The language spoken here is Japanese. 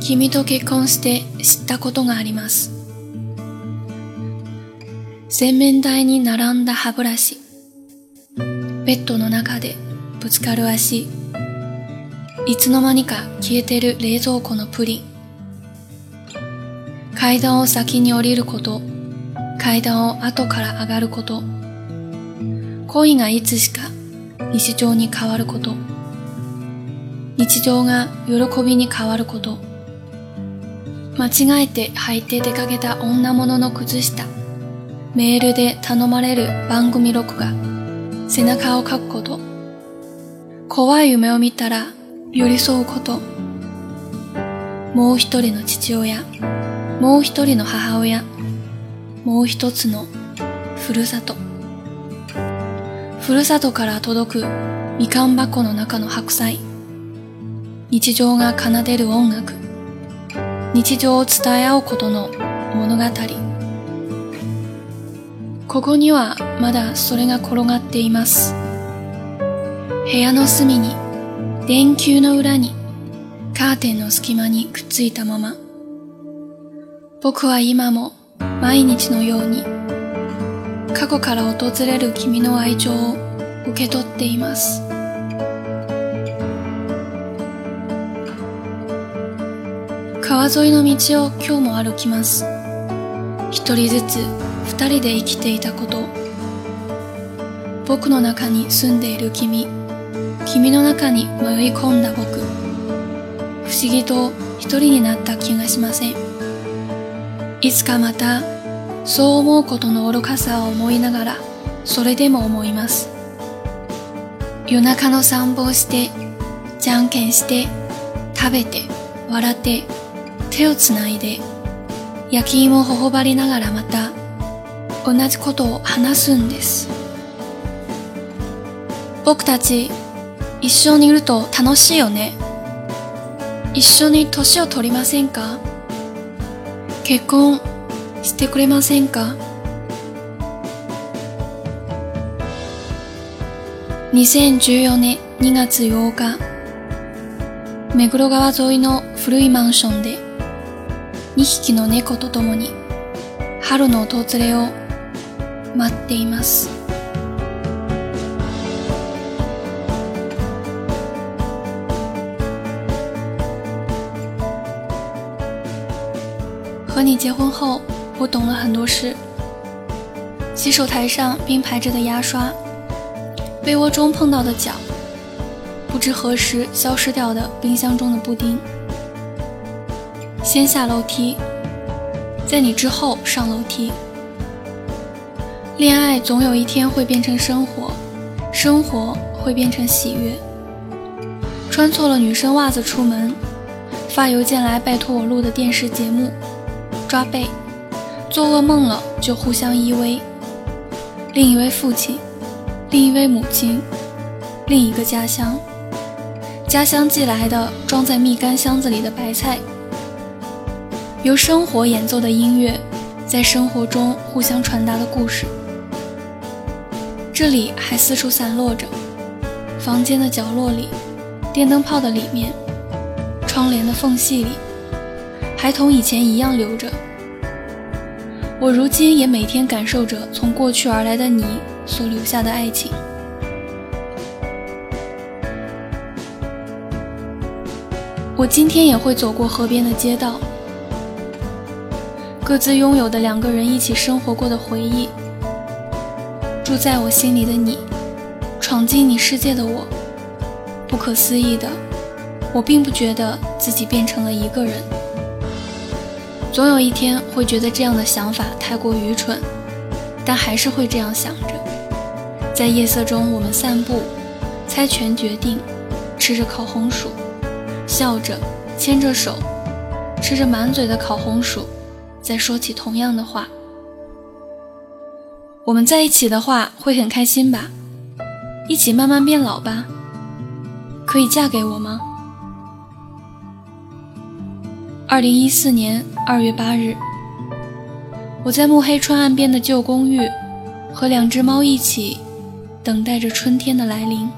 君と結婚して知ったことがあります。洗面台に並んだ歯ブラシ。ベッドの中でぶつかる足。いつの間にか消えてる冷蔵庫のプリン。階段を先に降りること。階段を後から上がること。恋がいつしか日常に変わること。日常が喜びに変わること。間違えて履いて出かけた女物の靴下。メールで頼まれる番組録画。背中をかくこと。怖い夢を見たら寄り添うこと。もう一人の父親。もう一人の母親。もう一つのふるさと。ふるさとから届くみかん箱の中の白菜。日常が奏でる音楽。日常を伝え合うことの物語。ここにはまだそれが転がっています。部屋の隅に、電球の裏に、カーテンの隙間にくっついたまま。僕は今も毎日のように、過去から訪れる君の愛情を受け取っています。川沿いの道を今日も歩きます。一人ずつ二人で生きていたこと。僕の中に住んでいる君。君の中に迷い込んだ僕。不思議と一人になった気がしません。いつかまた、そう思うことの愚かさを思いながら、それでも思います。夜中の散歩をして、じゃんけんして、食べて、笑って、手をつないで焼き芋を頬張りながらまた同じことを話すんです。僕たち一緒にいると楽しいよね。一緒に年を取りませんか？結婚してくれませんか？2014年2月8日目黒川沿いの古いマンションで2匹の猫と共に春の訪れを待っています。和你结婚后，我懂了很多事。洗手台上并排着的牙刷，被窝中碰到的脚，不知何时消失掉的冰箱中的布丁。 先下楼梯，在你之后上楼梯。恋爱总有一天会变成生活，生活会变成喜悦。穿错了女生袜子出门，发邮件来拜托我录的电视节目，抓背，做噩梦了就互相依偎。另一位父亲，另一位母亲，另一个家乡，家乡寄来的装在蜜柑箱子里的白菜。由生活演奏的音乐，在生活中互相传达的故事。这里还四处散落着，房间的角落里，电灯泡的里面，窗帘的缝隙里，还同以前一样留着。我如今也每天感受着从过去而来的你所留下的爱情。我今天也会走过河边的街道。各自拥有的两个人一起生活过的回忆，住在我心里的你，闯进你世界的我，不可思议的，我并不觉得自己变成了一个人。总有一天会觉得这样的想法太过愚蠢，但还是会这样想着。在夜色中，我们散步，猜拳决定，吃着烤红薯，笑着，牵着手，吃着满嘴的烤红薯。再说起同样的话，我们在一起的话会很开心吧？一起慢慢变老吧？可以嫁给我吗？二零一四年二月八日，我在慕黑川岸边的旧公寓，和两只猫一起等待着春天的来临。